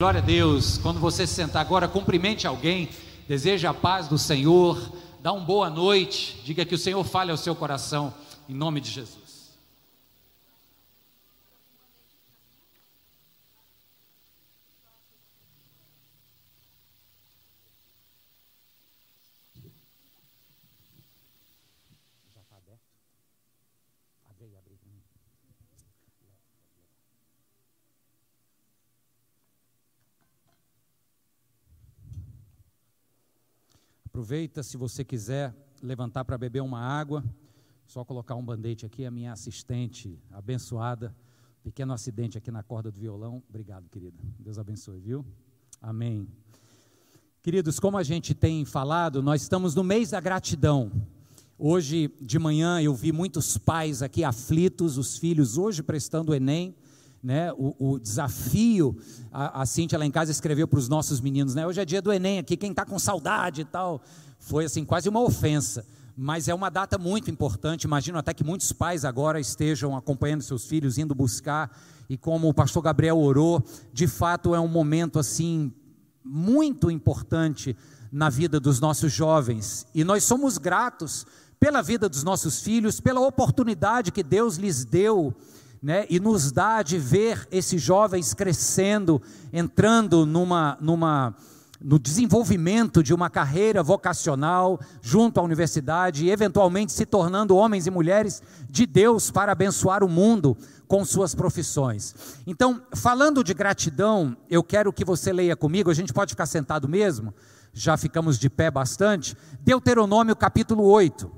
Glória a Deus. Quando você se sentar agora, cumprimente alguém, deseje a paz do Senhor, dá uma boa noite, diga que o Senhor fale ao seu coração, em nome de Jesus. Aproveita, se você quiser levantar para beber uma água, só colocar um band-aid aqui, a minha assistente abençoada, pequeno acidente aqui na corda do violão. Obrigado, querida. Deus abençoe, viu? Amém. Queridos, como a gente tem falado, nós estamos no mês da gratidão. Hoje de manhã eu vi muitos pais aqui aflitos, os filhos hoje prestando o Enem né, o, o desafio, a, a Cintia lá em casa escreveu para os nossos meninos, né, hoje é dia do Enem aqui, quem está com saudade e tal, foi assim, quase uma ofensa, mas é uma data muito importante, imagino até que muitos pais agora estejam acompanhando seus filhos, indo buscar, e como o pastor Gabriel orou, de fato é um momento assim, muito importante na vida dos nossos jovens, e nós somos gratos pela vida dos nossos filhos, pela oportunidade que Deus lhes deu, né, e nos dá de ver esses jovens crescendo, entrando numa, numa, no desenvolvimento de uma carreira vocacional junto à universidade e eventualmente se tornando homens e mulheres de Deus para abençoar o mundo com suas profissões. Então, falando de gratidão, eu quero que você leia comigo, a gente pode ficar sentado mesmo, já ficamos de pé bastante. Deuteronômio capítulo 8.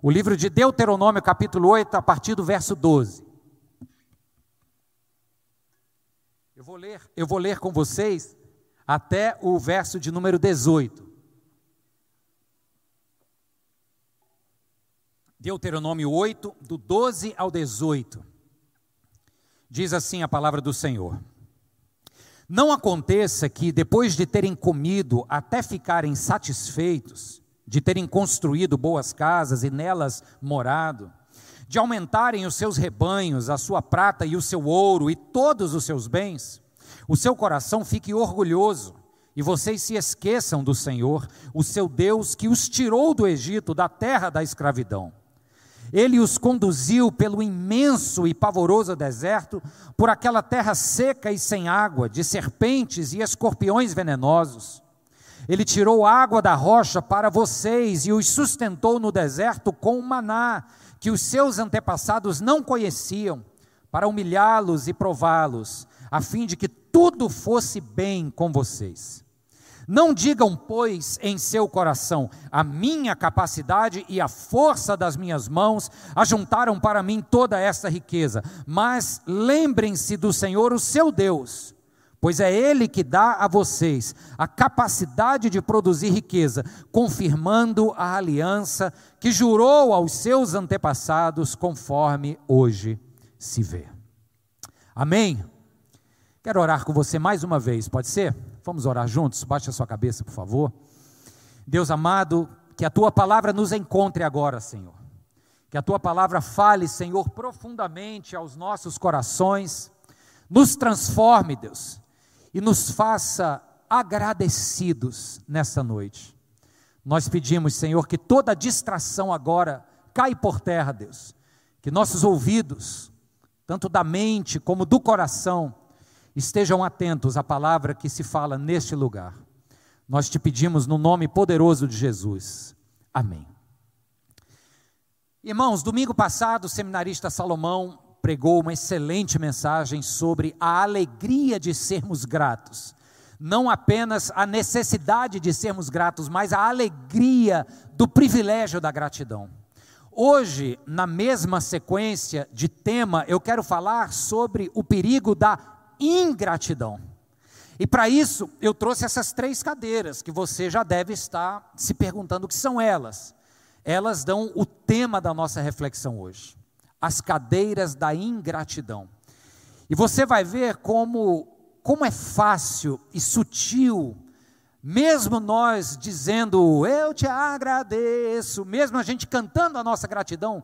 O livro de Deuteronômio capítulo 8, a partir do verso 12. Eu vou ler, eu vou ler com vocês até o verso de número 18. Deuteronômio 8, do 12 ao 18. Diz assim a palavra do Senhor: Não aconteça que, depois de terem comido até ficarem satisfeitos, de terem construído boas casas e nelas morado, de aumentarem os seus rebanhos, a sua prata e o seu ouro e todos os seus bens, o seu coração fique orgulhoso e vocês se esqueçam do Senhor, o seu Deus, que os tirou do Egito, da terra da escravidão. Ele os conduziu pelo imenso e pavoroso deserto, por aquela terra seca e sem água, de serpentes e escorpiões venenosos. Ele tirou água da rocha para vocês e os sustentou no deserto com maná que os seus antepassados não conheciam, para humilhá-los e prová-los, a fim de que tudo fosse bem com vocês. Não digam, pois, em seu coração: a minha capacidade e a força das minhas mãos ajuntaram para mim toda esta riqueza, mas lembrem-se do Senhor, o seu Deus pois é Ele que dá a vocês a capacidade de produzir riqueza, confirmando a aliança que jurou aos seus antepassados, conforme hoje se vê. Amém? Quero orar com você mais uma vez, pode ser? Vamos orar juntos? Baixe a sua cabeça, por favor. Deus amado, que a tua palavra nos encontre agora, Senhor. Que a tua palavra fale, Senhor, profundamente aos nossos corações. Nos transforme, Deus e nos faça agradecidos nessa noite. Nós pedimos, Senhor, que toda distração agora cai por terra, Deus. Que nossos ouvidos, tanto da mente como do coração, estejam atentos à palavra que se fala neste lugar. Nós te pedimos no nome poderoso de Jesus. Amém. Irmãos, domingo passado, o seminarista Salomão pregou uma excelente mensagem sobre a alegria de sermos gratos. Não apenas a necessidade de sermos gratos, mas a alegria do privilégio da gratidão. Hoje, na mesma sequência de tema, eu quero falar sobre o perigo da ingratidão. E para isso, eu trouxe essas três cadeiras que você já deve estar se perguntando o que são elas. Elas dão o tema da nossa reflexão hoje as cadeiras da ingratidão. E você vai ver como, como é fácil e sutil, mesmo nós dizendo eu te agradeço, mesmo a gente cantando a nossa gratidão,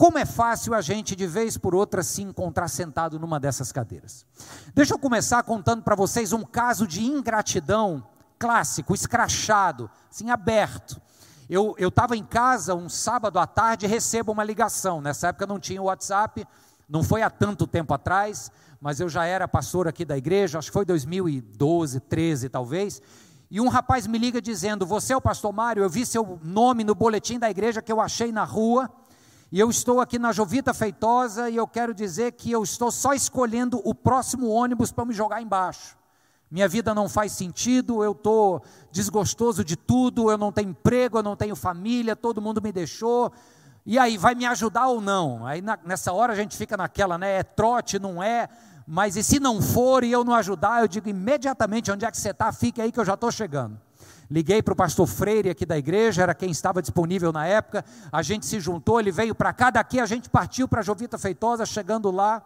como é fácil a gente, de vez por outra, se encontrar sentado numa dessas cadeiras. Deixa eu começar contando para vocês um caso de ingratidão clássico, escrachado, assim, aberto. Eu estava em casa um sábado à tarde e recebo uma ligação. Nessa época não tinha WhatsApp, não foi há tanto tempo atrás, mas eu já era pastor aqui da igreja, acho que foi 2012, 13 talvez. E um rapaz me liga dizendo: Você é o pastor Mário? Eu vi seu nome no boletim da igreja que eu achei na rua e eu estou aqui na Jovita Feitosa e eu quero dizer que eu estou só escolhendo o próximo ônibus para me jogar embaixo. Minha vida não faz sentido, eu estou desgostoso de tudo, eu não tenho emprego, eu não tenho família, todo mundo me deixou. E aí, vai me ajudar ou não? Aí na, nessa hora a gente fica naquela, né? É trote, não é? Mas e se não for e eu não ajudar, eu digo imediatamente onde é que você está, fique aí que eu já estou chegando. Liguei para o pastor Freire aqui da igreja, era quem estava disponível na época. A gente se juntou, ele veio para cá, daqui a gente partiu para Jovita Feitosa. Chegando lá,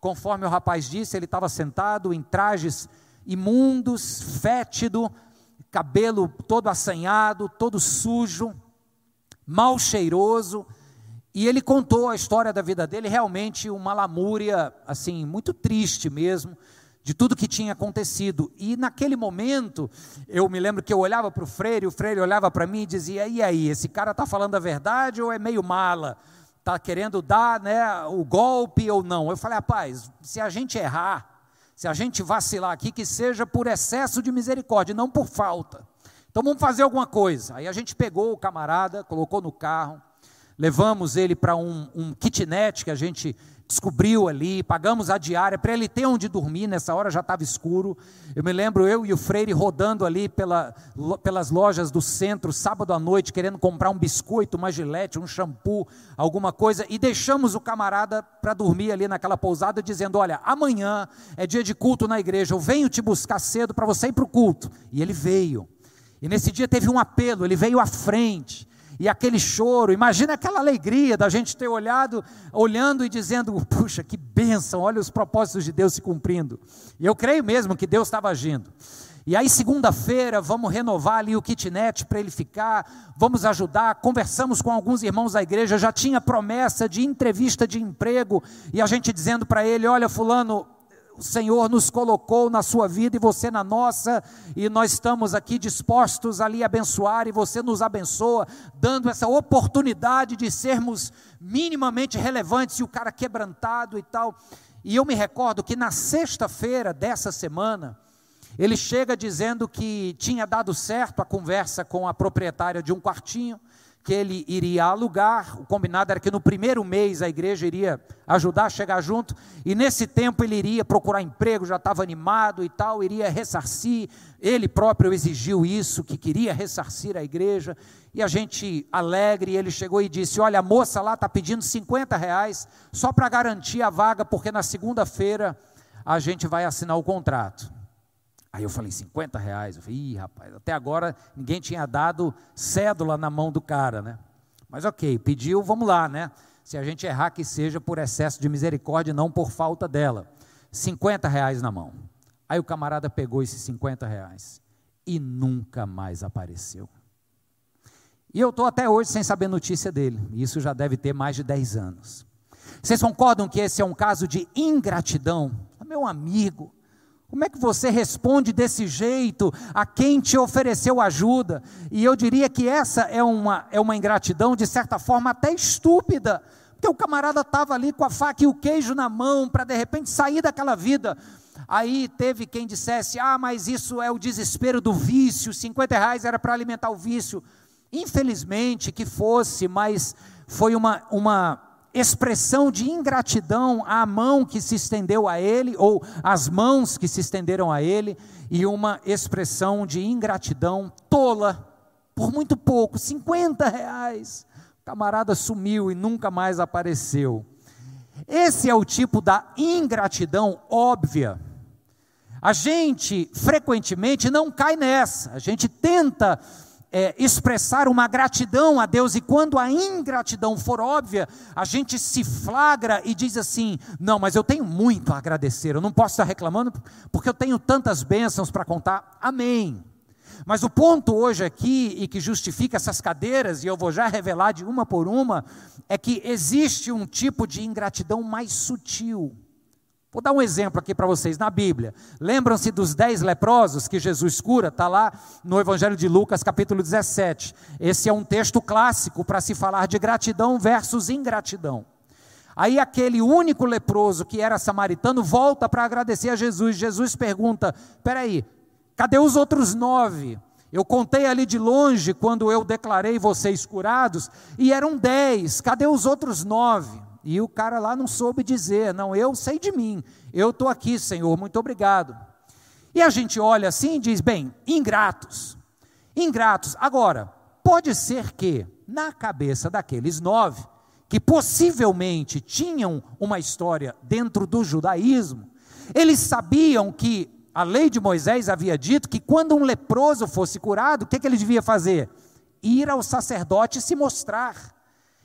conforme o rapaz disse, ele estava sentado em trajes imundos, fétido, cabelo todo assanhado, todo sujo, mal cheiroso. E ele contou a história da vida dele, realmente uma lamúria, assim, muito triste mesmo de tudo que tinha acontecido. E naquele momento, eu me lembro que eu olhava para o Freire, o Freire olhava para mim e dizia: e aí, esse cara está falando a verdade ou é meio mala? Está querendo dar né, o golpe ou não? Eu falei: rapaz, se a gente errar, se a gente vacilar aqui, que seja por excesso de misericórdia, não por falta. Então vamos fazer alguma coisa. Aí a gente pegou o camarada, colocou no carro, levamos ele para um, um kitnet que a gente descobriu ali, pagamos a diária para ele ter onde dormir, nessa hora já estava escuro. Eu me lembro eu e o Freire rodando ali pela, pelas lojas do centro, sábado à noite, querendo comprar um biscoito, uma gilete, um shampoo, alguma coisa, e deixamos o camarada para dormir ali naquela pousada, dizendo: Olha, amanhã é dia de culto na igreja, eu venho te buscar cedo para você ir para o culto. E ele veio. E nesse dia teve um apelo, ele veio à frente e aquele choro, imagina aquela alegria da gente ter olhado, olhando e dizendo, puxa, que bênção, olha os propósitos de Deus se cumprindo. E eu creio mesmo que Deus estava agindo. E aí, segunda-feira, vamos renovar ali o kitnet para ele ficar, vamos ajudar. Conversamos com alguns irmãos da igreja, já tinha promessa de entrevista de emprego, e a gente dizendo para ele: Olha, Fulano, Senhor nos colocou na sua vida e você na nossa, e nós estamos aqui dispostos a lhe abençoar, e você nos abençoa, dando essa oportunidade de sermos minimamente relevantes, e o cara quebrantado e tal. E eu me recordo que na sexta-feira dessa semana, ele chega dizendo que tinha dado certo a conversa com a proprietária de um quartinho, que ele iria alugar. O combinado era que no primeiro mês a igreja iria ajudar a chegar junto, e nesse tempo ele iria procurar emprego, já estava animado e tal, iria ressarcir. Ele próprio exigiu isso, que queria ressarcir a igreja. E a gente alegre, ele chegou e disse: Olha, a moça lá está pedindo 50 reais só para garantir a vaga, porque na segunda-feira a gente vai assinar o contrato. Aí eu falei, 50 reais. Eu falei, ih, rapaz, até agora ninguém tinha dado cédula na mão do cara, né? Mas ok, pediu, vamos lá, né? Se a gente errar, que seja por excesso de misericórdia, não por falta dela. 50 reais na mão. Aí o camarada pegou esses 50 reais e nunca mais apareceu. E eu estou até hoje sem saber notícia dele. Isso já deve ter mais de 10 anos. Vocês concordam que esse é um caso de ingratidão? Meu amigo, como é que você responde desse jeito a quem te ofereceu ajuda? E eu diria que essa é uma, é uma ingratidão, de certa forma, até estúpida, porque o camarada estava ali com a faca e o queijo na mão para de repente sair daquela vida. Aí teve quem dissesse: ah, mas isso é o desespero do vício, 50 reais era para alimentar o vício. Infelizmente que fosse, mas foi uma, uma expressão de ingratidão à mão que se estendeu a ele, ou às mãos que se estenderam a ele, e uma expressão de ingratidão tola, por muito pouco 50 reais. O camarada sumiu e nunca mais apareceu. Esse é o tipo da ingratidão óbvia. A gente frequentemente não cai nessa, a gente tenta é, expressar uma gratidão a Deus, e quando a ingratidão for óbvia, a gente se flagra e diz assim: não, mas eu tenho muito a agradecer, eu não posso estar reclamando porque eu tenho tantas bênçãos para contar. Amém. Mas o ponto hoje aqui, e que justifica essas cadeiras, e eu vou já revelar de uma por uma, é que existe um tipo de ingratidão mais sutil. Vou dar um exemplo aqui para vocês na Bíblia. Lembram-se dos dez leprosos que Jesus cura? Está lá no Evangelho de Lucas, capítulo 17. Esse é um texto clássico para se falar de gratidão versus ingratidão. Aí aquele único leproso que era samaritano volta para agradecer a Jesus. Jesus pergunta: peraí, cadê os outros nove? Eu contei ali de longe quando eu declarei vocês curados, e eram dez, cadê os outros nove? E o cara lá não soube dizer, não, eu sei de mim, eu estou aqui, Senhor, muito obrigado. E a gente olha assim e diz, bem, ingratos, ingratos. Agora, pode ser que, na cabeça daqueles nove, que possivelmente tinham uma história dentro do judaísmo, eles sabiam que a lei de Moisés havia dito que quando um leproso fosse curado, o que, que ele devia fazer? Ir ao sacerdote se mostrar.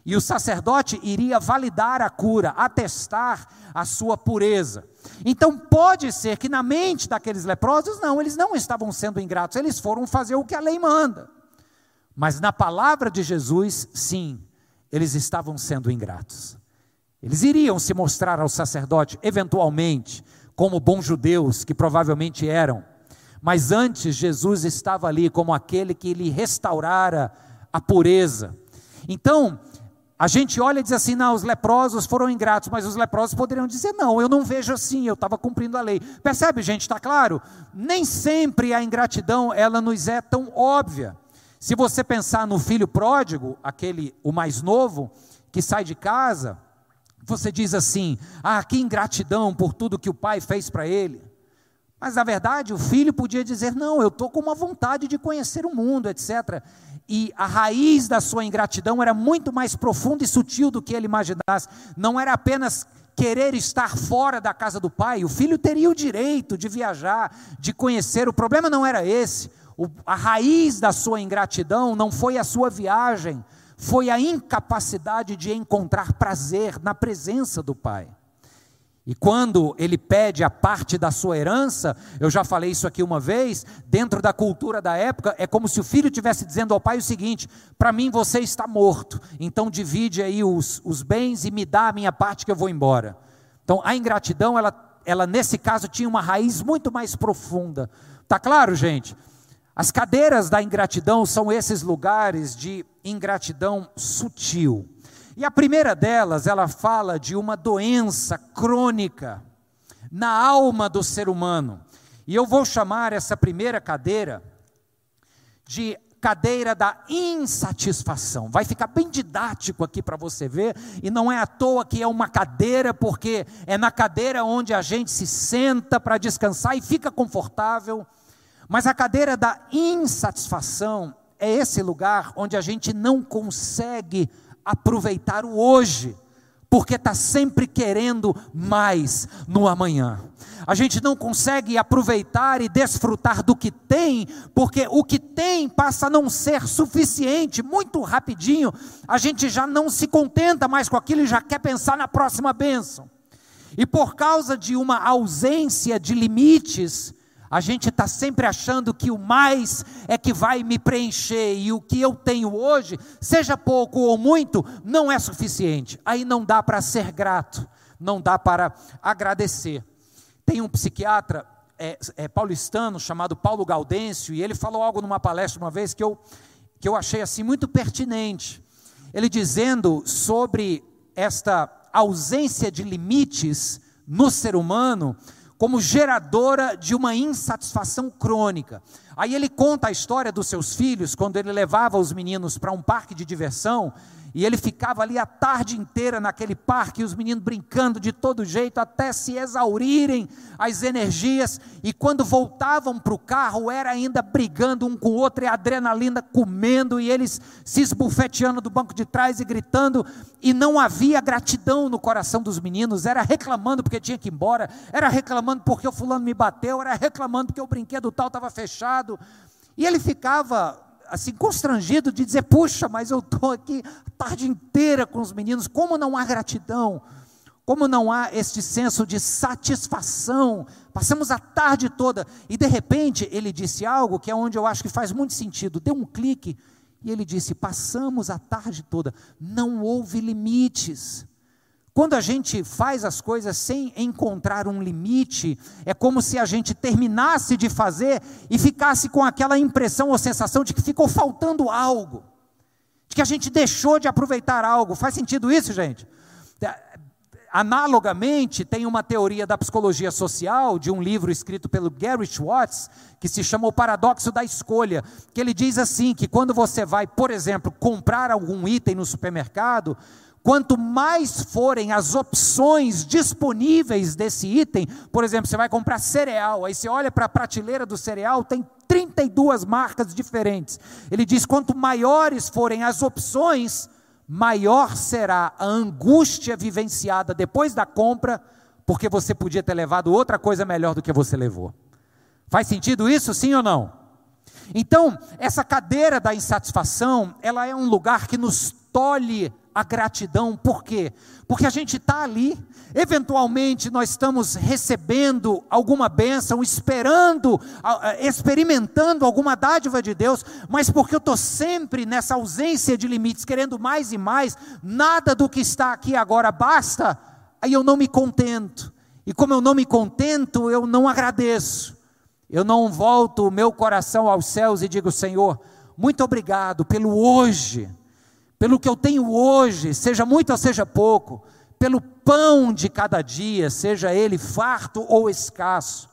E o sacerdote iria validar a cura, atestar a sua pureza. Então pode ser que na mente daqueles leprosos, não, eles não estavam sendo ingratos, eles foram fazer o que a lei manda. Mas na palavra de Jesus, sim, eles estavam sendo ingratos. Eles iriam se mostrar ao sacerdote, eventualmente, como bons judeus, que provavelmente eram. Mas antes, Jesus estava ali como aquele que lhe restaurara a pureza. Então, a gente olha e diz assim: não, os leprosos foram ingratos, mas os leprosos poderiam dizer: não, eu não vejo assim, eu estava cumprindo a lei. Percebe, gente, está claro? Nem sempre a ingratidão ela nos é tão óbvia. Se você pensar no filho pródigo, aquele, o mais novo, que sai de casa, você diz assim: ah, que ingratidão por tudo que o pai fez para ele. Mas na verdade o filho podia dizer: não, eu estou com uma vontade de conhecer o mundo, etc e a raiz da sua ingratidão era muito mais profunda e sutil do que ele imaginasse. Não era apenas querer estar fora da casa do pai, o filho teria o direito de viajar, de conhecer. O problema não era esse. O, a raiz da sua ingratidão não foi a sua viagem, foi a incapacidade de encontrar prazer na presença do pai. E quando ele pede a parte da sua herança, eu já falei isso aqui uma vez, dentro da cultura da época, é como se o filho estivesse dizendo ao pai o seguinte: para mim você está morto, então divide aí os, os bens e me dá a minha parte que eu vou embora. Então a ingratidão, ela, ela nesse caso tinha uma raiz muito mais profunda. Tá claro, gente? As cadeiras da ingratidão são esses lugares de ingratidão sutil. E a primeira delas, ela fala de uma doença crônica na alma do ser humano. E eu vou chamar essa primeira cadeira de cadeira da insatisfação. Vai ficar bem didático aqui para você ver, e não é à toa que é uma cadeira, porque é na cadeira onde a gente se senta para descansar e fica confortável. Mas a cadeira da insatisfação é esse lugar onde a gente não consegue aproveitar o hoje, porque está sempre querendo mais no amanhã. A gente não consegue aproveitar e desfrutar do que tem, porque o que tem passa a não ser suficiente. Muito rapidinho, a gente já não se contenta mais com aquilo e já quer pensar na próxima bênção. E por causa de uma ausência de limites, a gente está sempre achando que o mais é que vai me preencher e o que eu tenho hoje, seja pouco ou muito, não é suficiente. Aí não dá para ser grato, não dá para agradecer. Tem um psiquiatra é, é, paulistano chamado Paulo Gaudêncio e ele falou algo numa palestra uma vez que eu, que eu achei assim muito pertinente. Ele dizendo sobre esta ausência de limites no ser humano como geradora de uma insatisfação crônica. Aí ele conta a história dos seus filhos, quando ele levava os meninos para um parque de diversão, e ele ficava ali a tarde inteira naquele parque, os meninos brincando de todo jeito, até se exaurirem as energias. E quando voltavam para o carro, era ainda brigando um com o outro, e a adrenalina comendo, e eles se esbufeteando do banco de trás e gritando. E não havia gratidão no coração dos meninos, era reclamando porque tinha que ir embora, era reclamando porque o fulano me bateu, era reclamando porque o brinquedo tal estava fechado. E ele ficava assim constrangido de dizer: "Puxa, mas eu estou aqui a tarde inteira com os meninos, como não há gratidão? como não há este senso de satisfação. Passamos a tarde toda e de repente ele disse algo que é onde eu acho que faz muito sentido. Deu um clique e ele disse: Passamos a tarde toda, não houve limites. Quando a gente faz as coisas sem encontrar um limite, é como se a gente terminasse de fazer e ficasse com aquela impressão ou sensação de que ficou faltando algo, de que a gente deixou de aproveitar algo. Faz sentido isso, gente? Analogamente, tem uma teoria da psicologia social, de um livro escrito pelo Gary Schwartz, que se chama O Paradoxo da Escolha, que ele diz assim: que quando você vai, por exemplo, comprar algum item no supermercado, quanto mais forem as opções disponíveis desse item, por exemplo, você vai comprar cereal, aí você olha para a prateleira do cereal, tem 32 marcas diferentes. Ele diz: quanto maiores forem as opções, maior será a angústia vivenciada depois da compra, porque você podia ter levado outra coisa melhor do que você levou. Faz sentido isso, sim ou não? Então, essa cadeira da insatisfação, ela é um lugar que nos tolhe a gratidão, por quê? Porque a gente está ali, eventualmente nós estamos recebendo alguma bênção, esperando, experimentando alguma dádiva de Deus, mas porque eu estou sempre nessa ausência de limites, querendo mais e mais, nada do que está aqui agora basta, aí eu não me contento, e como eu não me contento, eu não agradeço, eu não volto o meu coração aos céus e digo, Senhor, muito obrigado pelo hoje pelo que eu tenho hoje, seja muito ou seja pouco, pelo pão de cada dia, seja ele farto ou escasso.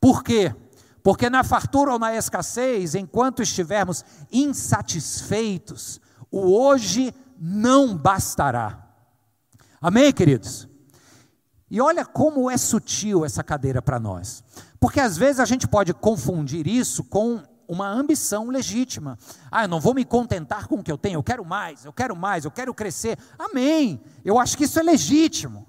Por quê? Porque na fartura ou na escassez, enquanto estivermos insatisfeitos, o hoje não bastará. Amém, queridos? E olha como é sutil essa cadeira para nós. Porque às vezes a gente pode confundir isso com uma ambição legítima. Ah, eu não vou me contentar com o que eu tenho, eu quero mais, eu quero mais, eu quero crescer. Amém. Eu acho que isso é legítimo.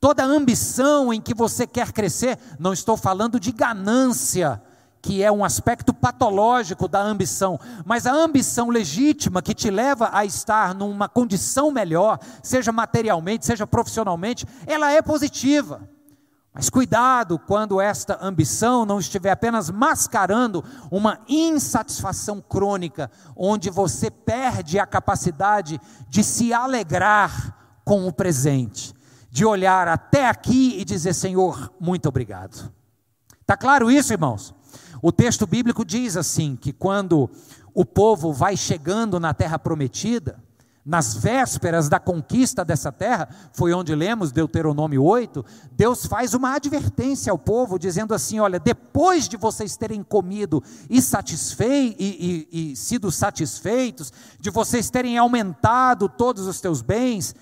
Toda ambição em que você quer crescer, não estou falando de ganância, que é um aspecto patológico da ambição, mas a ambição legítima que te leva a estar numa condição melhor, seja materialmente, seja profissionalmente, ela é positiva. Mas cuidado quando esta ambição não estiver apenas mascarando uma insatisfação crônica, onde você perde a capacidade de se alegrar com o presente, de olhar até aqui e dizer: Senhor, muito obrigado. Está claro isso, irmãos? O texto bíblico diz assim: que quando o povo vai chegando na terra prometida, nas vésperas da conquista dessa terra, foi onde lemos Deuteronômio 8, Deus faz uma advertência ao povo, dizendo assim: olha, depois de vocês terem comido e, satisfei, e, e, e sido satisfeitos, de vocês terem aumentado todos os teus bens,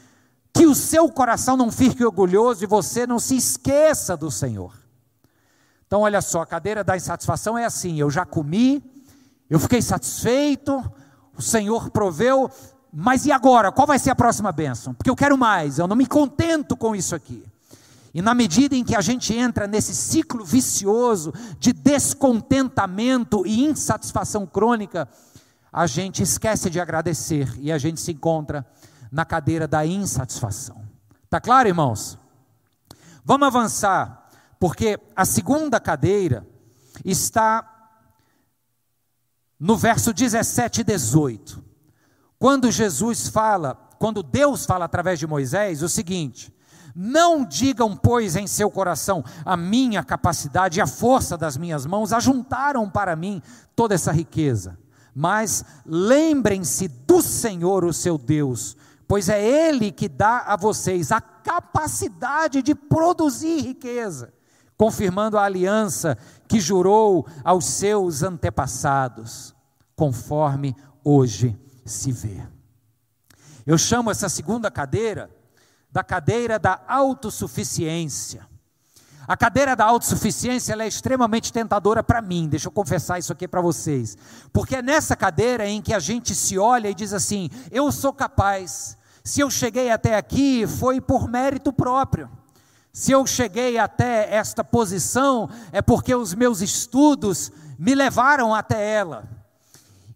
que o seu coração não fique orgulhoso e você não se esqueça do Senhor. Então, olha só, a cadeira da insatisfação é assim: eu já comi, eu fiquei satisfeito, o Senhor proveu, mas e agora? Qual vai ser a próxima bênção? Porque eu quero mais, eu não me contento com isso aqui. E na medida em que a gente entra nesse ciclo vicioso de descontentamento e insatisfação crônica, a gente esquece de agradecer e a gente se encontra na cadeira da insatisfação. Tá claro, irmãos? Vamos avançar, porque a segunda cadeira está no verso 17 e 18. Quando Jesus fala, quando Deus fala através de Moisés, o seguinte: não digam, pois, em seu coração, a minha capacidade e a força das minhas mãos ajuntaram para mim toda essa riqueza. Mas lembrem-se do Senhor, o seu Deus, pois é Ele que dá a vocês a capacidade de produzir riqueza, confirmando a aliança que jurou aos seus antepassados, conforme hoje se vê. Eu chamo essa segunda cadeira da cadeira da autossuficiência. A cadeira da autossuficiência é extremamente tentadora para mim, deixa eu confessar isso aqui para vocês. Porque é nessa cadeira em que a gente se olha e diz assim: eu sou capaz, se eu cheguei até aqui foi por mérito próprio. Se eu cheguei até esta posição é porque os meus estudos me levaram até ela.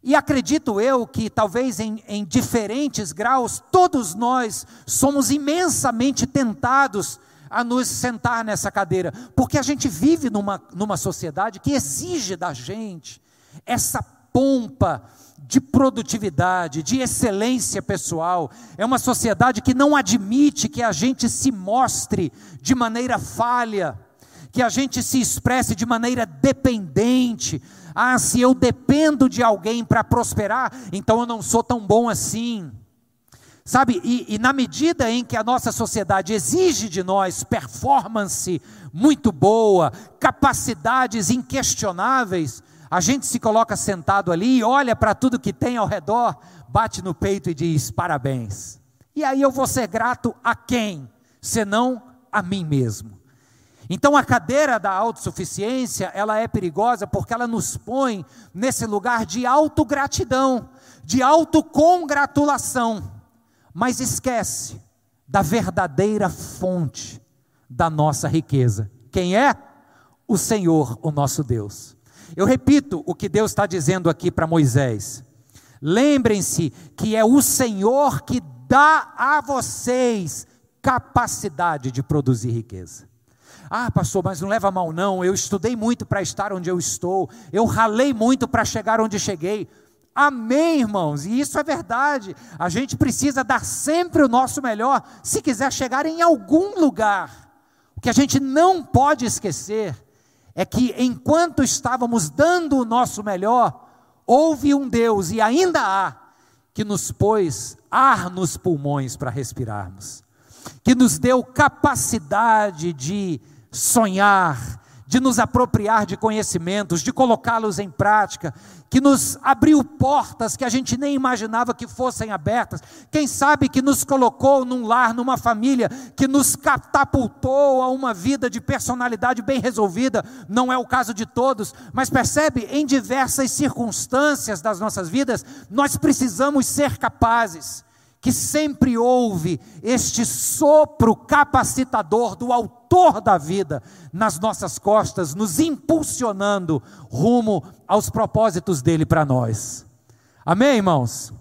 E acredito eu que talvez em, em diferentes graus, todos nós somos imensamente tentados a nos sentar nessa cadeira, porque a gente vive numa, numa sociedade que exige da gente essa pompa de produtividade, de excelência pessoal. É uma sociedade que não admite que a gente se mostre de maneira falha, que a gente se expresse de maneira dependente. Ah, se eu dependo de alguém para prosperar, então eu não sou tão bom assim. Sabe, e, e, na medida em que a nossa sociedade exige de nós performance muito boa, capacidades inquestionáveis, a gente se coloca sentado ali, olha para tudo que tem ao redor, bate no peito e diz: parabéns. E aí eu vou ser grato a quem? Senão a mim mesmo. Então a cadeira da autossuficiência, ela é perigosa porque ela nos põe nesse lugar de autogratidão, de autocongratulação mas esquece da verdadeira fonte da nossa riqueza. Quem é? O Senhor, o nosso Deus. Eu repito o que Deus está dizendo aqui para Moisés. Lembrem-se que é o Senhor que dá a vocês capacidade de produzir riqueza. Ah, pastor, mas não leva mal não. Eu estudei muito para estar onde eu estou. Eu ralei muito para chegar onde cheguei. Amém, irmãos, e isso é verdade. A gente precisa dar sempre o nosso melhor se quiser chegar em algum lugar. O que a gente não pode esquecer é que enquanto estávamos dando o nosso melhor, houve um Deus e ainda há que nos pôs ar nos pulmões para respirarmos, que nos deu capacidade de sonhar, de nos apropriar de conhecimentos, de colocá-los em prática, que nos abriu portas que a gente nem imaginava que fossem abertas. Quem sabe que nos colocou num lar, numa família, que nos catapultou a uma vida de personalidade bem resolvida. Não é o caso de todos, mas percebe, em diversas circunstâncias das nossas vidas, nós precisamos ser capazes que sempre houve este sopro capacitador do Autor da vida nas nossas costas, nos impulsionando rumo aos propósitos dele para nós. Amém, irmãos?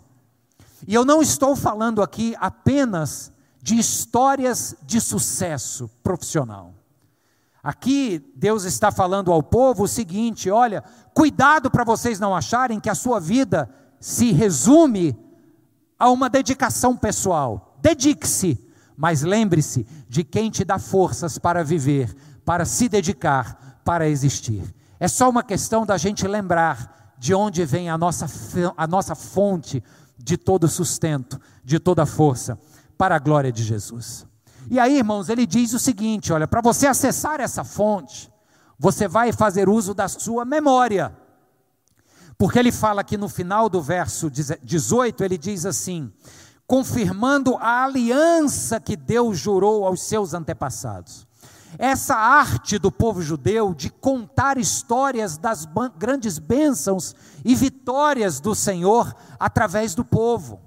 E eu não estou falando aqui apenas de histórias de sucesso profissional. Aqui Deus está falando ao povo o seguinte: olha, cuidado para vocês não acharem que a sua vida se resume a uma dedicação pessoal. Dedique-se, mas lembre-se de quem te dá forças para viver, para se dedicar, para existir. É só uma questão da gente lembrar de onde vem a nossa, a nossa fonte de todo sustento, de toda força, para a glória de Jesus. E aí, irmãos, ele diz o seguinte: olha, para você acessar essa fonte, você vai fazer uso da sua memória. Porque ele fala aqui no final do verso 18, ele diz assim: confirmando a aliança que Deus jurou aos seus antepassados. Essa arte do povo judeu de contar histórias das grandes bênçãos e vitórias do Senhor através do povo.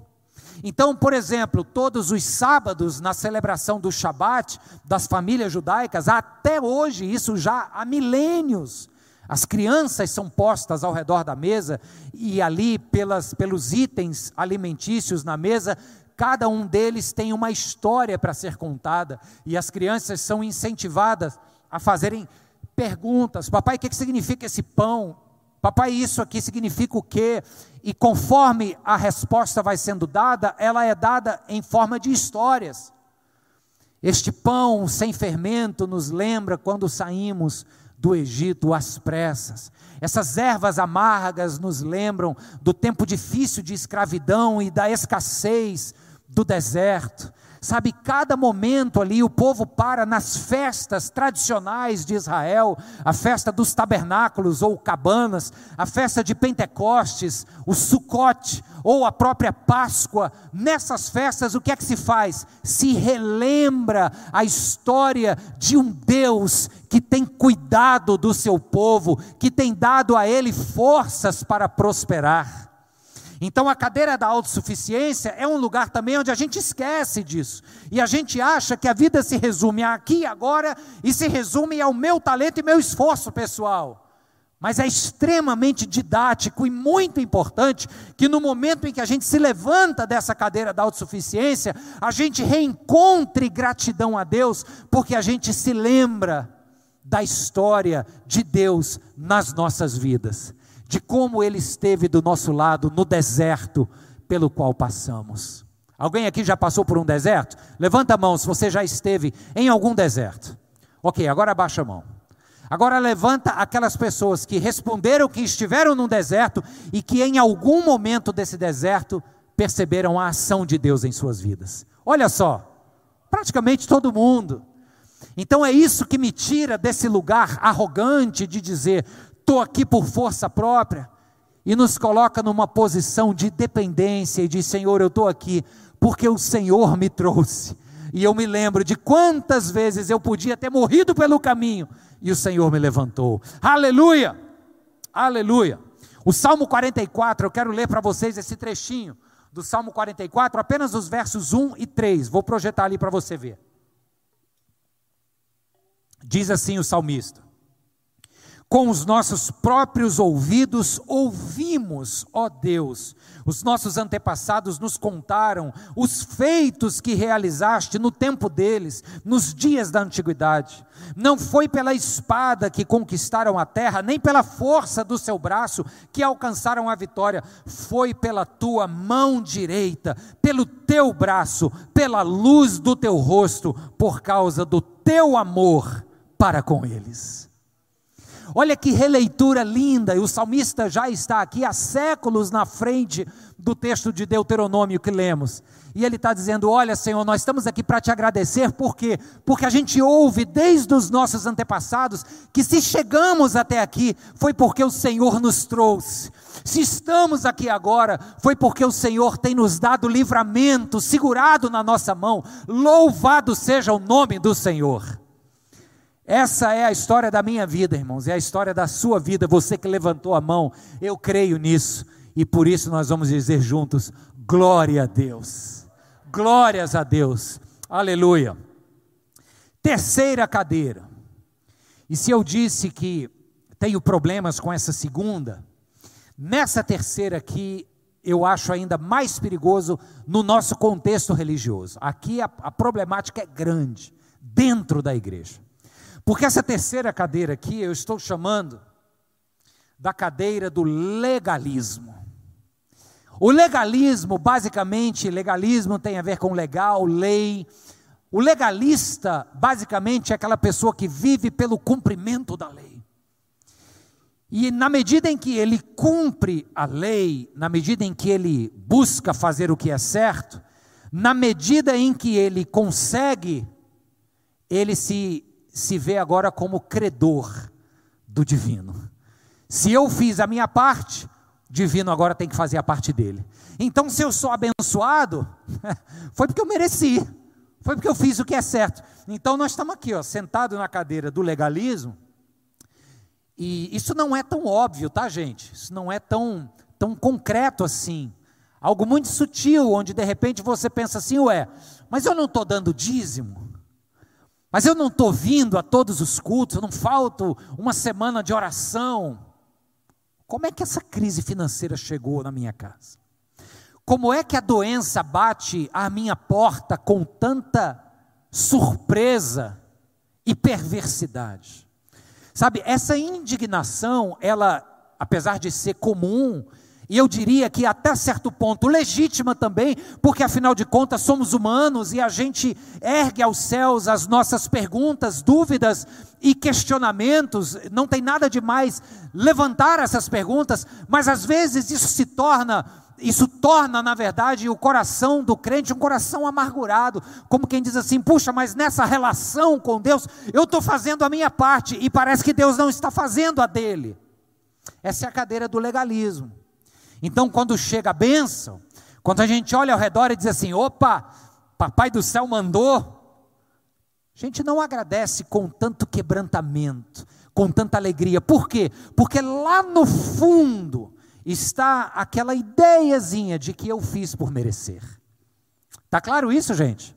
Então, por exemplo, todos os sábados na celebração do Shabat das famílias judaicas, até hoje, isso já há milênios, as crianças são postas ao redor da mesa e ali, pelas, pelos itens alimentícios na mesa, cada um deles tem uma história para ser contada e as crianças são incentivadas a fazerem perguntas: Papai, o que significa esse pão? Papai, isso aqui significa o quê? E conforme a resposta vai sendo dada, ela é dada em forma de histórias. Este pão sem fermento nos lembra quando saímos do Egito às pressas. Essas ervas amargas nos lembram do tempo difícil de escravidão e da escassez do deserto. Sabe, cada momento ali o povo para nas festas tradicionais de Israel, a festa dos tabernáculos ou cabanas, a festa de Pentecostes, o Sucote ou a própria Páscoa. Nessas festas o que é que se faz? Se relembra a história de um Deus que tem cuidado do seu povo, que tem dado a ele forças para prosperar. Então a cadeira da autossuficiência é um lugar também onde a gente esquece disso. E a gente acha que a vida se resume aqui e agora e se resume ao meu talento e meu esforço pessoal. Mas é extremamente didático e muito importante que no momento em que a gente se levanta dessa cadeira da autossuficiência, a gente reencontre gratidão a Deus, porque a gente se lembra da história de Deus nas nossas vidas, de como Ele esteve do nosso lado no deserto pelo qual passamos. Alguém aqui já passou por um deserto? Levanta a mão se você já esteve em algum deserto. Ok, agora abaixa a mão. Agora levanta aquelas pessoas que responderam que estiveram num deserto e que em algum momento desse deserto perceberam a ação de Deus em suas vidas. Olha só, praticamente todo mundo. Então é isso que me tira desse lugar arrogante de dizer, estou aqui por força própria, e nos coloca numa posição de dependência e de Senhor, eu estou aqui porque o Senhor me trouxe. E eu me lembro de quantas vezes eu podia ter morrido pelo caminho, e o Senhor me levantou. Aleluia! Aleluia! O Salmo 44, eu quero ler para vocês esse trechinho do Salmo 44, apenas os versos 1 e 3. Vou projetar ali para você ver. Diz assim o salmista: com os nossos próprios ouvidos ouvimos, ó Deus. Os nossos antepassados nos contaram os feitos que realizaste no tempo deles, nos dias da antiguidade. Não foi pela espada que conquistaram a terra, nem pela força do seu braço que alcançaram a vitória, foi pela tua mão direita, pelo teu braço, pela luz do teu rosto, por causa do teu amor para com eles. Olha que releitura linda, e o salmista já está aqui há séculos na frente do texto de Deuteronômio que lemos. E ele está dizendo: Olha, Senhor, nós estamos aqui para te agradecer, por quê? Porque a gente ouve desde os nossos antepassados que se chegamos até aqui foi porque o Senhor nos trouxe. Se estamos aqui agora, foi porque o Senhor tem nos dado livramento, segurado na nossa mão. Louvado seja o nome do Senhor. Essa é a história da minha vida, irmãos, é a história da sua vida. Você que levantou a mão, eu creio nisso, e por isso nós vamos dizer juntos: glória a Deus, glórias a Deus, aleluia. Terceira cadeira, e se eu disse que tenho problemas com essa segunda, nessa terceira aqui, eu acho ainda mais perigoso no nosso contexto religioso. Aqui a, a problemática é grande, dentro da igreja. Porque essa terceira cadeira aqui eu estou chamando da cadeira do legalismo. O legalismo, basicamente, legalismo tem a ver com legal, lei. O legalista, basicamente, é aquela pessoa que vive pelo cumprimento da lei. E na medida em que ele cumpre a lei, na medida em que ele busca fazer o que é certo, na medida em que ele consegue, ele se se vê agora como credor do divino. Se eu fiz a minha parte, divino agora tem que fazer a parte dele. Então, se eu sou abençoado, foi porque eu mereci, foi porque eu fiz o que é certo. Então, nós estamos aqui, ó, sentado na cadeira do legalismo, e isso não é tão óbvio, tá, gente? Isso não é tão, tão concreto assim. Algo muito sutil, onde de repente você pensa assim, ué, mas eu não estou dando dízimo. Mas eu não estou vindo a todos os cultos, eu não falto uma semana de oração. Como é que essa crise financeira chegou na minha casa? Como é que a doença bate à minha porta com tanta surpresa e perversidade? Sabe, essa indignação, ela, apesar de ser comum, e eu diria que até certo ponto legítima também, porque afinal de contas somos humanos e a gente ergue aos céus as nossas perguntas, dúvidas e questionamentos. Não tem nada de mais levantar essas perguntas, mas às vezes isso se torna isso torna, na verdade, o coração do crente um coração amargurado, como quem diz assim: puxa, mas nessa relação com Deus, eu estou fazendo a minha parte e parece que Deus não está fazendo a dele. Essa é a cadeira do legalismo. Então, quando chega a bênção, quando a gente olha ao redor e diz assim: opa, Papai do céu mandou, a gente não agradece com tanto quebrantamento, com tanta alegria. Por quê? Porque lá no fundo está aquela ideiazinha de que eu fiz por merecer. Está claro isso, gente?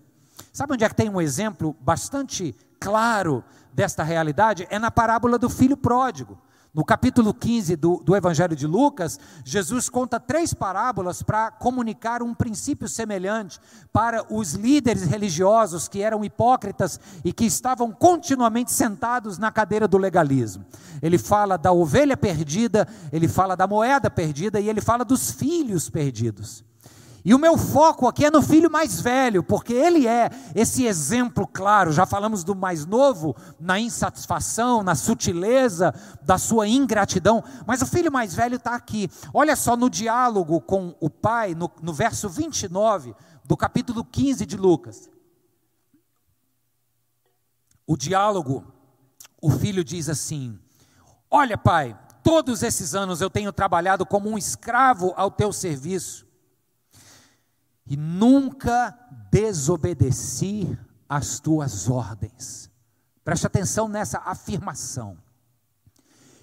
Sabe onde é que tem um exemplo bastante claro desta realidade? É na parábola do filho pródigo. No capítulo 15 do, do Evangelho de Lucas, Jesus conta três parábolas para comunicar um princípio semelhante para os líderes religiosos que eram hipócritas e que estavam continuamente sentados na cadeira do legalismo. Ele fala da ovelha perdida, ele fala da moeda perdida e ele fala dos filhos perdidos. E o meu foco aqui é no filho mais velho, porque ele é esse exemplo claro. Já falamos do mais novo, na insatisfação, na sutileza da sua ingratidão, mas o filho mais velho está aqui. Olha só no diálogo com o pai, no, no verso 29 do capítulo 15 de Lucas. O diálogo, o filho diz assim: Olha, pai, todos esses anos eu tenho trabalhado como um escravo ao teu serviço e nunca desobedeci às tuas ordens. Preste atenção nessa afirmação.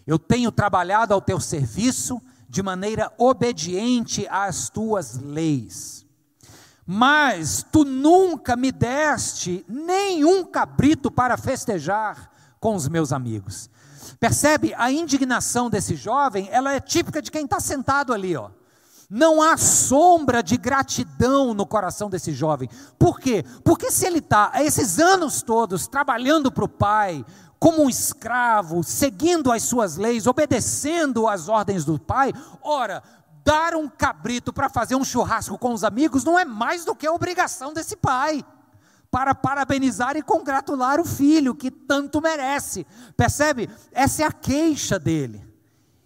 Eu tenho trabalhado ao teu serviço de maneira obediente às tuas leis. Mas tu nunca me deste nenhum cabrito para festejar com os meus amigos. Percebe? A indignação desse jovem, ela é típica de quem está sentado ali, ó. Não há sombra de gratidão no coração desse jovem. Por quê? Porque se ele está esses anos todos trabalhando para o pai, como um escravo, seguindo as suas leis, obedecendo às ordens do pai, ora, dar um cabrito para fazer um churrasco com os amigos não é mais do que a obrigação desse pai. Para parabenizar e congratular o filho que tanto merece. Percebe? Essa é a queixa dele.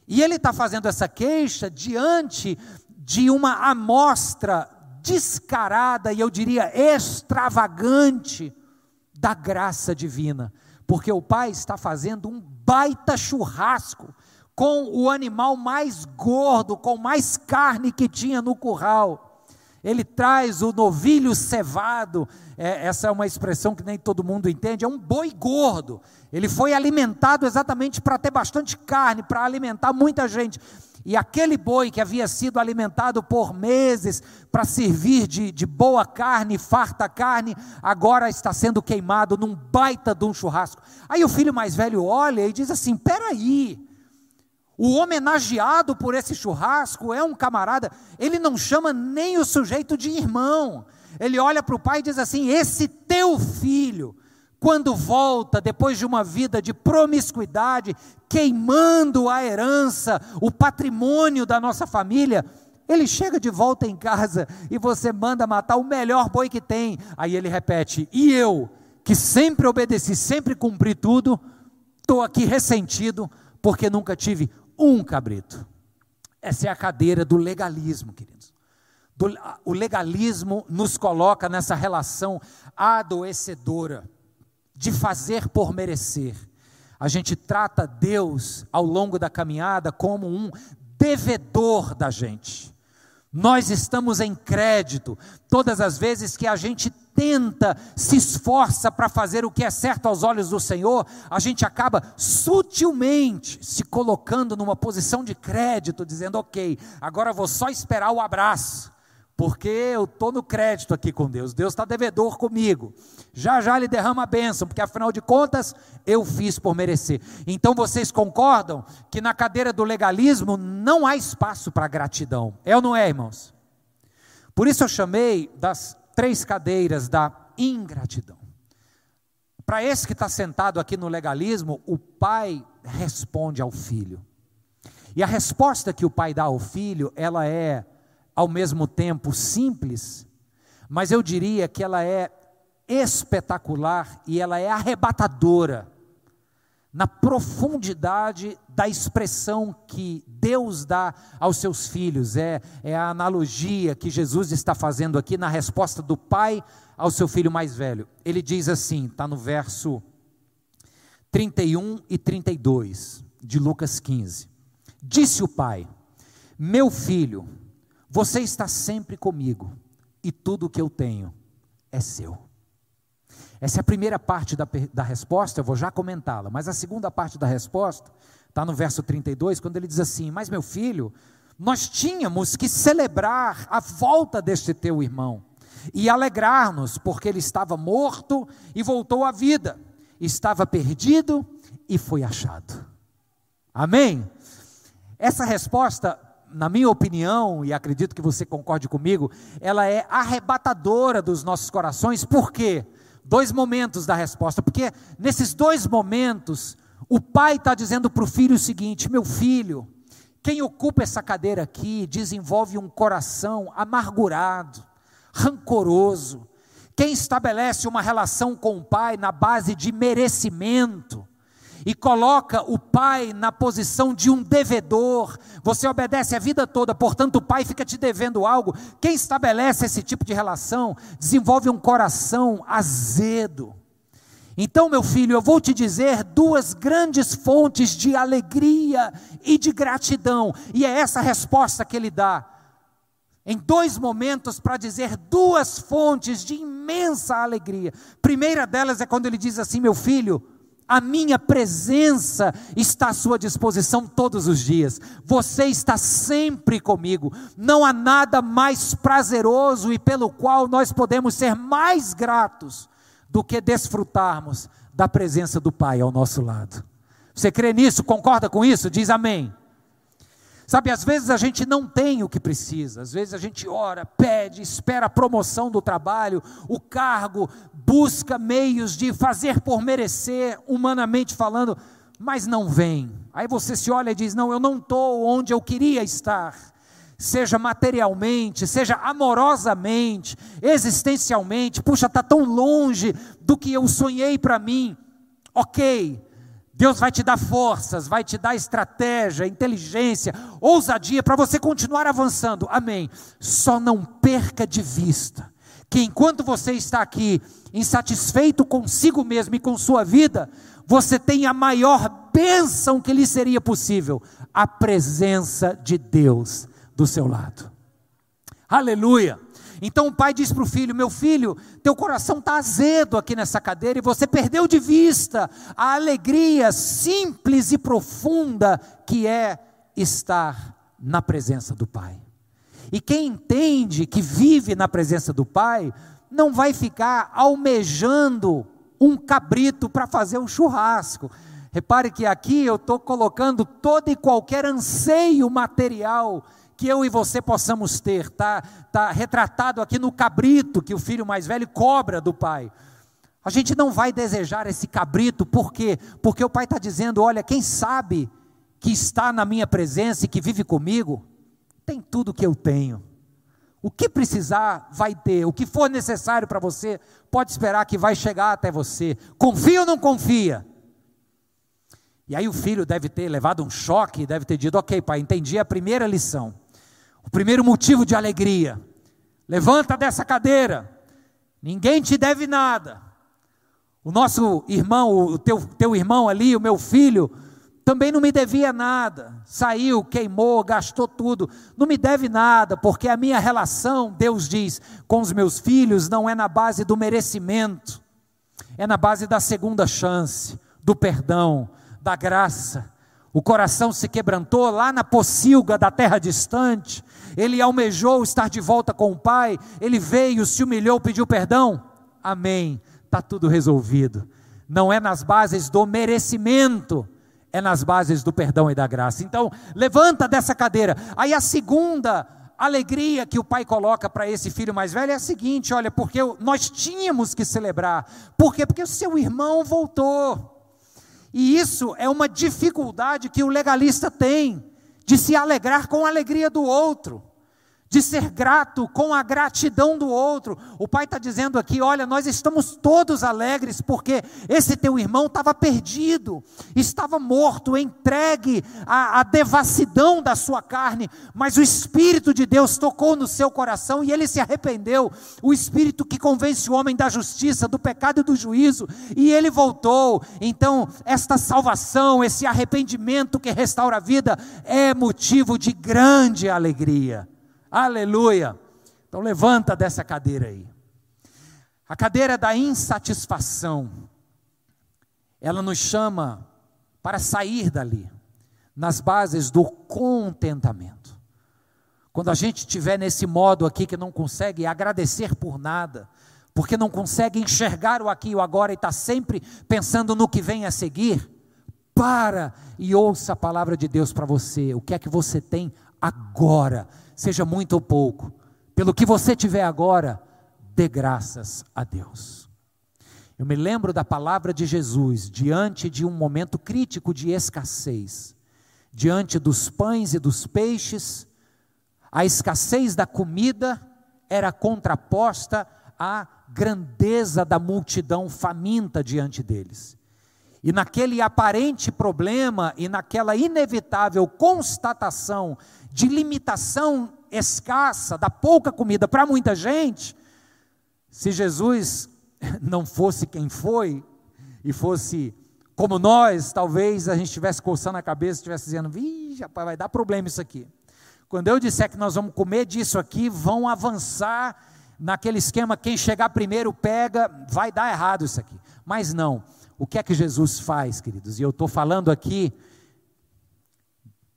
E ele está fazendo essa queixa diante de uma amostra descarada e eu diria extravagante da graça divina, porque o pai está fazendo um baita churrasco com o animal mais gordo, com mais carne que tinha no curral. Ele traz o novilho cevado, é, essa é uma expressão que nem todo mundo entende, é um boi gordo. Ele foi alimentado exatamente para ter bastante carne, para alimentar muita gente. E aquele boi que havia sido alimentado por meses para servir de, de boa carne, farta carne, agora está sendo queimado num baita de um churrasco. Aí o filho mais velho olha e diz assim: peraí, o homenageado por esse churrasco é um camarada, ele não chama nem o sujeito de irmão. Ele olha para o pai e diz assim: esse teu filho quando volta depois de uma vida de promiscuidade, queimando a herança, o patrimônio da nossa família, ele chega de volta em casa e você manda matar o melhor boi que tem. Aí ele repete: E eu, que sempre obedeci, sempre cumpri tudo, estou aqui ressentido porque nunca tive um cabrito. Essa é a cadeira do legalismo, queridos. Do, o legalismo nos coloca nessa relação adoecedora de fazer por merecer. A gente trata Deus ao longo da caminhada como um devedor da gente. Nós estamos em crédito todas as vezes que a gente tenta, se esforça para fazer o que é certo aos olhos do Senhor, a gente acaba sutilmente se colocando numa posição de crédito, dizendo: ok, agora vou só esperar o abraço porque eu estou no crédito aqui com Deus, Deus está devedor comigo. Já já ele derrama a bênção, porque afinal de contas eu fiz por merecer. Então vocês concordam que na cadeira do legalismo não há espaço para gratidão? É ou não é, irmãos? Por isso eu chamei das três cadeiras da ingratidão. Para esse que está sentado aqui no legalismo, o pai responde ao filho. E a resposta que o pai dá ao filho, ela é ao mesmo tempo simples, mas eu diria que ela é espetacular e ela é arrebatadora na profundidade da expressão que Deus dá aos seus filhos. É, é a analogia que Jesus está fazendo aqui na resposta do pai ao seu filho mais velho. Ele diz assim, está no verso 31 e 32 de Lucas 15: Disse o pai: Meu filho, você está sempre comigo e tudo o que eu tenho é seu. Essa é a primeira parte da, da resposta, eu vou já comentá-la, mas a segunda parte da resposta está no verso 32, quando ele diz assim: Mas meu filho, nós tínhamos que celebrar a volta deste teu irmão e alegrar-nos, porque ele estava morto e voltou à vida, estava perdido e foi achado. Amém? Essa resposta, na minha opinião, e acredito que você concorde comigo, ela é arrebatadora dos nossos corações, por quê? Dois momentos da resposta, porque nesses dois momentos, o pai está dizendo para o filho o seguinte: meu filho, quem ocupa essa cadeira aqui desenvolve um coração amargurado, rancoroso. Quem estabelece uma relação com o pai na base de merecimento, e coloca o pai na posição de um devedor. Você obedece a vida toda, portanto, o pai fica te devendo algo. Quem estabelece esse tipo de relação desenvolve um coração azedo. Então, meu filho, eu vou te dizer duas grandes fontes de alegria e de gratidão, e é essa a resposta que ele dá. Em dois momentos para dizer duas fontes de imensa alegria. Primeira delas é quando ele diz assim: Meu filho, a minha presença está à sua disposição todos os dias. Você está sempre comigo. Não há nada mais prazeroso e pelo qual nós podemos ser mais gratos do que desfrutarmos da presença do Pai ao nosso lado. Você crê nisso? Concorda com isso? Diz amém. Sabe, às vezes a gente não tem o que precisa, às vezes a gente ora, pede, espera a promoção do trabalho, o cargo, busca meios de fazer por merecer, humanamente falando, mas não vem. Aí você se olha e diz: Não, eu não estou onde eu queria estar, seja materialmente, seja amorosamente, existencialmente, puxa, está tão longe do que eu sonhei para mim. Ok, Deus vai te dar forças, vai te dar estratégia, inteligência, ousadia para você continuar avançando. Amém. Só não perca de vista que enquanto você está aqui insatisfeito consigo mesmo e com sua vida, você tem a maior bênção que lhe seria possível: a presença de Deus do seu lado. Aleluia. Então o pai diz para o filho: Meu filho, teu coração está azedo aqui nessa cadeira e você perdeu de vista a alegria simples e profunda que é estar na presença do Pai. E quem entende que vive na presença do Pai, não vai ficar almejando um cabrito para fazer um churrasco. Repare que aqui eu estou colocando todo e qualquer anseio material que eu e você possamos ter, está tá retratado aqui no cabrito que o filho mais velho cobra do pai. A gente não vai desejar esse cabrito, por quê? Porque o pai está dizendo: olha, quem sabe que está na minha presença e que vive comigo, tem tudo que eu tenho. O que precisar, vai ter. O que for necessário para você, pode esperar que vai chegar até você. Confia ou não confia? E aí o filho deve ter levado um choque, deve ter dito: ok, pai, entendi a primeira lição. O primeiro motivo de alegria. Levanta dessa cadeira. Ninguém te deve nada. O nosso irmão, o teu, teu irmão ali, o meu filho, também não me devia nada. Saiu, queimou, gastou tudo. Não me deve nada, porque a minha relação, Deus diz, com os meus filhos não é na base do merecimento, é na base da segunda chance, do perdão, da graça. O coração se quebrantou lá na pocilga da terra distante. Ele almejou estar de volta com o Pai. Ele veio, se humilhou, pediu perdão. Amém. Está tudo resolvido. Não é nas bases do merecimento, é nas bases do perdão e da graça. Então, levanta dessa cadeira. Aí a segunda alegria que o pai coloca para esse filho mais velho é a seguinte: olha, porque nós tínhamos que celebrar. Por quê? Porque o seu irmão voltou. E isso é uma dificuldade que o legalista tem, de se alegrar com a alegria do outro de ser grato com a gratidão do outro. O pai está dizendo aqui: olha, nós estamos todos alegres porque esse teu irmão estava perdido, estava morto, entregue à, à devassidão da sua carne, mas o Espírito de Deus tocou no seu coração e ele se arrependeu. O Espírito que convence o homem da justiça, do pecado e do juízo, e ele voltou. Então, esta salvação, esse arrependimento que restaura a vida, é motivo de grande alegria. Aleluia. Então levanta dessa cadeira aí. A cadeira da insatisfação. Ela nos chama para sair dali, nas bases do contentamento. Quando a gente estiver nesse modo aqui que não consegue agradecer por nada, porque não consegue enxergar o aqui e o agora e está sempre pensando no que vem a seguir, Para e ouça a palavra de Deus para você. O que é que você tem agora? Seja muito ou pouco. Pelo que você tiver agora, dê graças a Deus. Eu me lembro da palavra de Jesus diante de um momento crítico de escassez, diante dos pães e dos peixes, a escassez da comida era contraposta à grandeza da multidão faminta diante deles. E naquele aparente problema e naquela inevitável constatação de limitação escassa, da pouca comida para muita gente, se Jesus não fosse quem foi e fosse como nós, talvez a gente estivesse coçando a cabeça, estivesse dizendo: Vixe, rapaz, vai dar problema isso aqui. Quando eu disser que nós vamos comer disso aqui, vão avançar naquele esquema: quem chegar primeiro pega, vai dar errado isso aqui. Mas não. O que é que Jesus faz, queridos? E eu estou falando aqui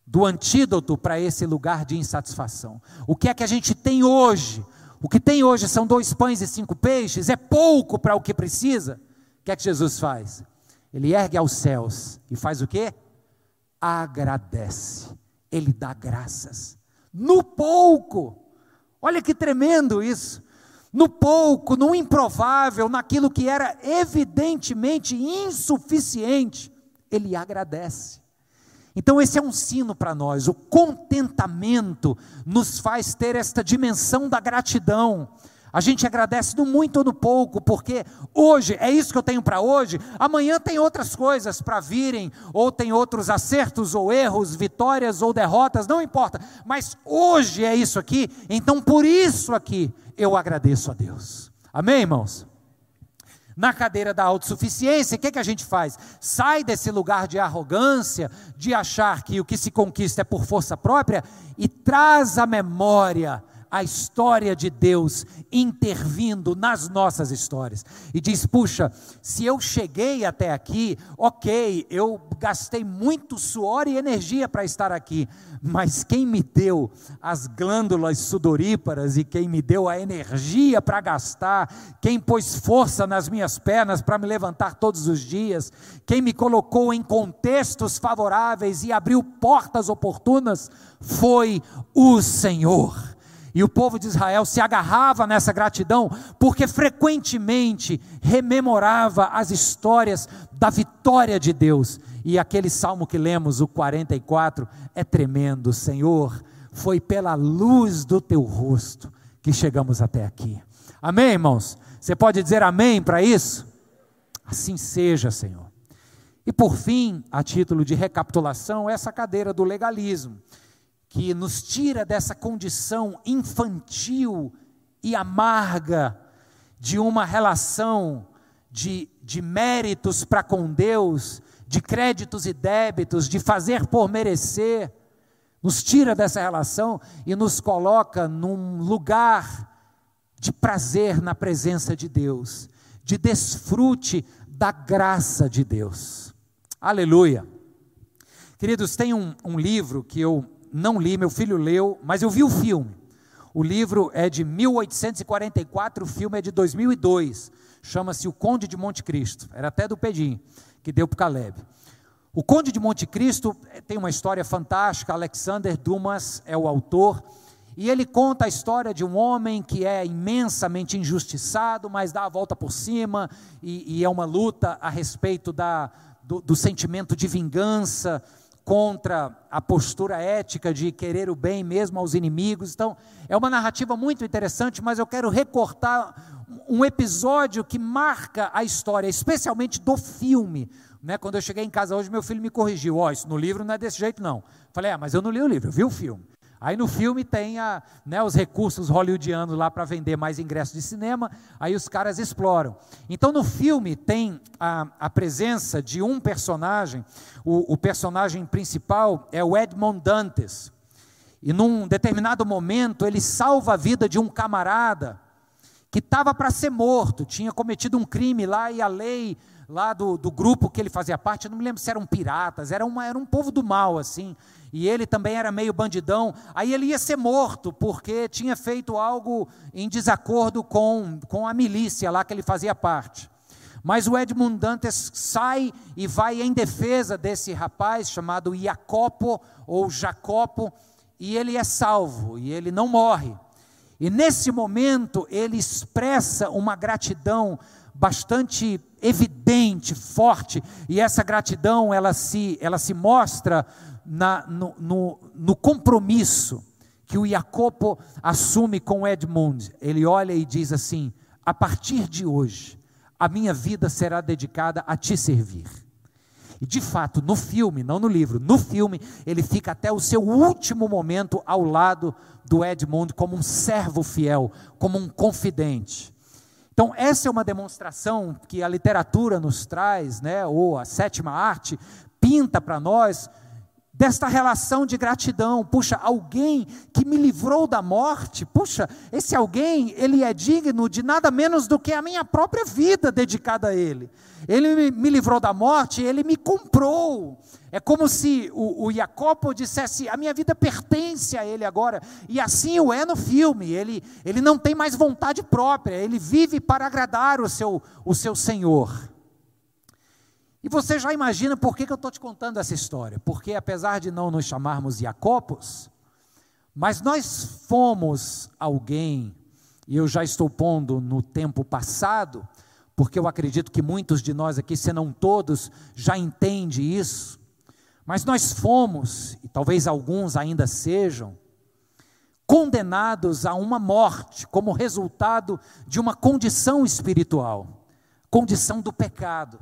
do antídoto para esse lugar de insatisfação. O que é que a gente tem hoje? O que tem hoje são dois pães e cinco peixes, é pouco para o que precisa. O que é que Jesus faz? Ele ergue aos céus e faz o quê? Agradece. Ele dá graças. No pouco. Olha que tremendo isso. No pouco, no improvável, naquilo que era evidentemente insuficiente, ele agradece. Então, esse é um sino para nós. O contentamento nos faz ter esta dimensão da gratidão. A gente agradece no muito ou no pouco, porque hoje é isso que eu tenho para hoje, amanhã tem outras coisas para virem, ou tem outros acertos ou erros, vitórias ou derrotas, não importa, mas hoje é isso aqui, então por isso aqui eu agradeço a Deus. Amém, irmãos? Na cadeira da autossuficiência, o que, que a gente faz? Sai desse lugar de arrogância, de achar que o que se conquista é por força própria, e traz à memória a história de Deus intervindo nas nossas histórias. E diz: puxa, se eu cheguei até aqui, ok, eu gastei muito suor e energia para estar aqui, mas quem me deu as glândulas sudoríparas e quem me deu a energia para gastar, quem pôs força nas minhas pernas para me levantar todos os dias, quem me colocou em contextos favoráveis e abriu portas oportunas, foi o Senhor. E o povo de Israel se agarrava nessa gratidão, porque frequentemente rememorava as histórias da vitória de Deus. E aquele salmo que lemos, o 44, é tremendo. Senhor, foi pela luz do teu rosto que chegamos até aqui. Amém, irmãos? Você pode dizer amém para isso? Assim seja, Senhor. E por fim, a título de recapitulação, essa cadeira do legalismo que nos tira dessa condição infantil e amarga de uma relação de, de méritos para com Deus, de créditos e débitos, de fazer por merecer, nos tira dessa relação e nos coloca num lugar de prazer na presença de Deus, de desfrute da graça de Deus. Aleluia. Queridos, tem um, um livro que eu não li, meu filho leu, mas eu vi o filme. O livro é de 1844, o filme é de 2002. Chama-se O Conde de Monte Cristo. Era até do Pedim, que deu para Caleb. O Conde de Monte Cristo eh, tem uma história fantástica. Alexander Dumas é o autor. E ele conta a história de um homem que é imensamente injustiçado, mas dá a volta por cima, e, e é uma luta a respeito da, do, do sentimento de vingança, contra a postura ética de querer o bem mesmo aos inimigos. Então, é uma narrativa muito interessante, mas eu quero recortar um episódio que marca a história, especialmente do filme. Né? Quando eu cheguei em casa hoje, meu filho me corrigiu: Ó, oh, isso no livro não é desse jeito, não. Falei: É, mas eu não li o livro, eu vi o filme. Aí no filme tem a, né, os recursos hollywoodianos lá para vender mais ingressos de cinema, aí os caras exploram. Então no filme tem a, a presença de um personagem, o, o personagem principal é o Edmond Dantes. E num determinado momento ele salva a vida de um camarada que estava para ser morto, tinha cometido um crime lá e a lei lá do, do grupo que ele fazia parte, eu não me lembro se eram piratas, era, uma, era um povo do mal assim e ele também era meio bandidão, aí ele ia ser morto, porque tinha feito algo em desacordo com, com a milícia lá que ele fazia parte. Mas o Edmund Dantes sai e vai em defesa desse rapaz chamado Jacopo ou Jacopo, e ele é salvo, e ele não morre. E nesse momento ele expressa uma gratidão bastante evidente, forte, e essa gratidão ela se, ela se mostra na, no, no, no compromisso que o Jacopo assume com Edmund. Ele olha e diz assim: a partir de hoje, a minha vida será dedicada a te servir. E de fato, no filme, não no livro, no filme, ele fica até o seu último momento ao lado do Edmund como um servo fiel, como um confidente. Então, essa é uma demonstração que a literatura nos traz, né, ou a sétima arte pinta para nós desta relação de gratidão. Puxa, alguém que me livrou da morte, puxa, esse alguém, ele é digno de nada menos do que a minha própria vida dedicada a ele. Ele me livrou da morte, ele me comprou. É como se o, o Jacopo dissesse: a minha vida pertence a ele agora. E assim o é no filme. Ele, ele não tem mais vontade própria, ele vive para agradar o seu, o seu Senhor. E você já imagina por que, que eu estou te contando essa história? Porque apesar de não nos chamarmos Jacopos, mas nós fomos alguém, e eu já estou pondo no tempo passado, porque eu acredito que muitos de nós aqui, se não todos, já entende isso. Mas nós fomos, e talvez alguns ainda sejam, condenados a uma morte como resultado de uma condição espiritual, condição do pecado.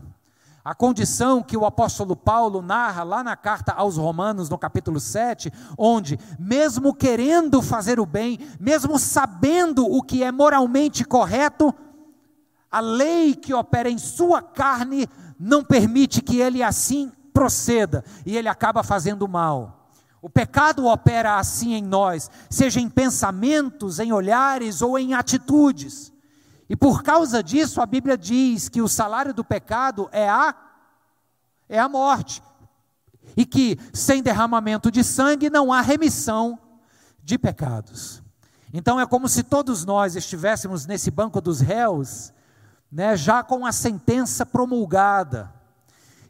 A condição que o apóstolo Paulo narra lá na carta aos Romanos, no capítulo 7, onde, mesmo querendo fazer o bem, mesmo sabendo o que é moralmente correto, a lei que opera em sua carne não permite que ele assim proceda e ele acaba fazendo mal. O pecado opera assim em nós, seja em pensamentos, em olhares ou em atitudes. E por causa disso, a Bíblia diz que o salário do pecado é a, é a morte. E que sem derramamento de sangue não há remissão de pecados. Então é como se todos nós estivéssemos nesse banco dos réus, né, já com a sentença promulgada.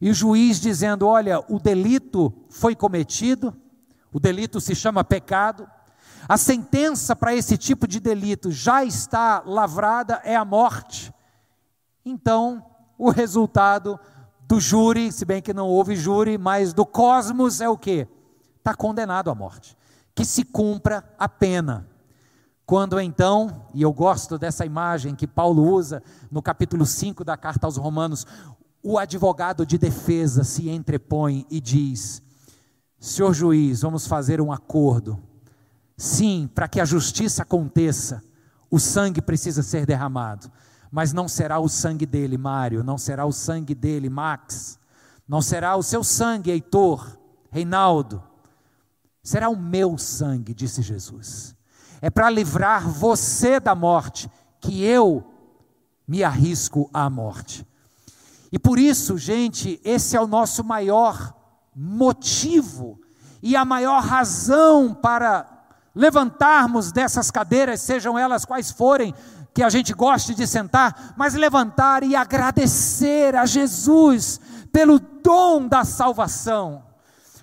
E o juiz dizendo: olha, o delito foi cometido, o delito se chama pecado, a sentença para esse tipo de delito já está lavrada, é a morte. Então, o resultado do júri, se bem que não houve júri, mas do cosmos é o que? Está condenado à morte. Que se cumpra a pena. Quando então, e eu gosto dessa imagem que Paulo usa no capítulo 5 da carta aos Romanos, o advogado de defesa se entrepõe e diz: Senhor juiz, vamos fazer um acordo Sim, para que a justiça aconteça, o sangue precisa ser derramado. Mas não será o sangue dele, Mário, não será o sangue dele, Max, não será o seu sangue, Heitor, Reinaldo, será o meu sangue, disse Jesus. É para livrar você da morte que eu me arrisco à morte. E por isso, gente, esse é o nosso maior motivo e a maior razão para levantarmos dessas cadeiras, sejam elas quais forem, que a gente goste de sentar, mas levantar e agradecer a Jesus pelo dom da salvação,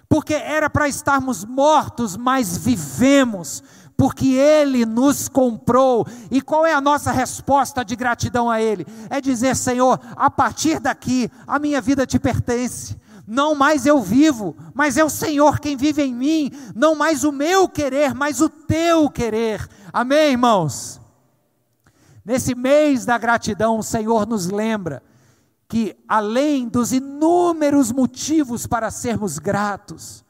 porque era para estarmos mortos, mas vivemos, porque Ele nos comprou. E qual é a nossa resposta de gratidão a Ele? É dizer: Senhor, a partir daqui, a minha vida te pertence não mais eu vivo, mas é o Senhor quem vive em mim, não mais o meu querer, mas o teu querer. Amém, irmãos? Nesse mês da gratidão, o Senhor nos lembra que, além dos inúmeros motivos para sermos gratos,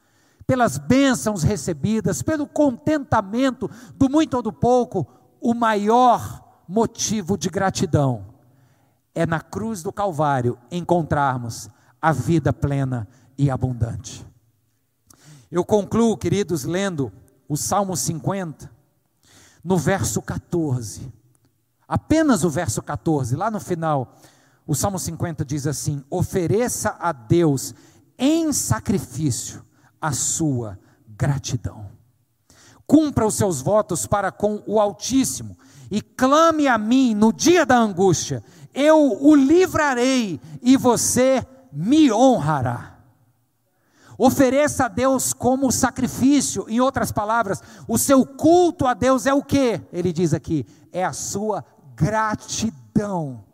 pelas bênçãos recebidas, pelo contentamento do muito ou do pouco, o maior motivo de gratidão é na cruz do Calvário encontrarmos a vida plena e abundante. Eu concluo, queridos, lendo o Salmo 50, no verso 14. Apenas o verso 14, lá no final, o Salmo 50 diz assim: ofereça a Deus em sacrifício a sua gratidão. Cumpra os seus votos para com o Altíssimo e clame a mim no dia da angústia, eu o livrarei e você me honrará. Ofereça a Deus como sacrifício, em outras palavras, o seu culto a Deus é o que? Ele diz aqui, é a sua gratidão.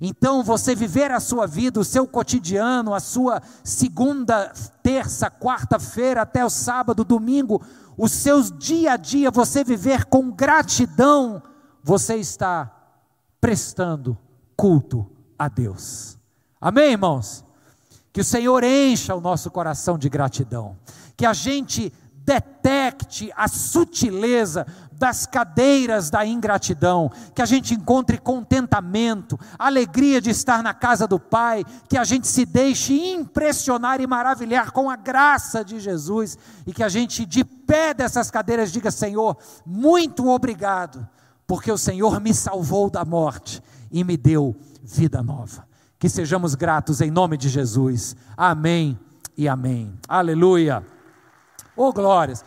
Então, você viver a sua vida, o seu cotidiano, a sua segunda, terça, quarta-feira até o sábado, domingo, os seus dia a dia, você viver com gratidão, você está prestando culto a Deus. Amém, irmãos? Que o Senhor encha o nosso coração de gratidão, que a gente detecte a sutileza das cadeiras da ingratidão, que a gente encontre contentamento, alegria de estar na casa do Pai, que a gente se deixe impressionar e maravilhar com a graça de Jesus e que a gente de pé dessas cadeiras diga: Senhor, muito obrigado, porque o Senhor me salvou da morte e me deu vida nova. Que sejamos gratos em nome de Jesus. Amém e amém. Aleluia. Oh glórias.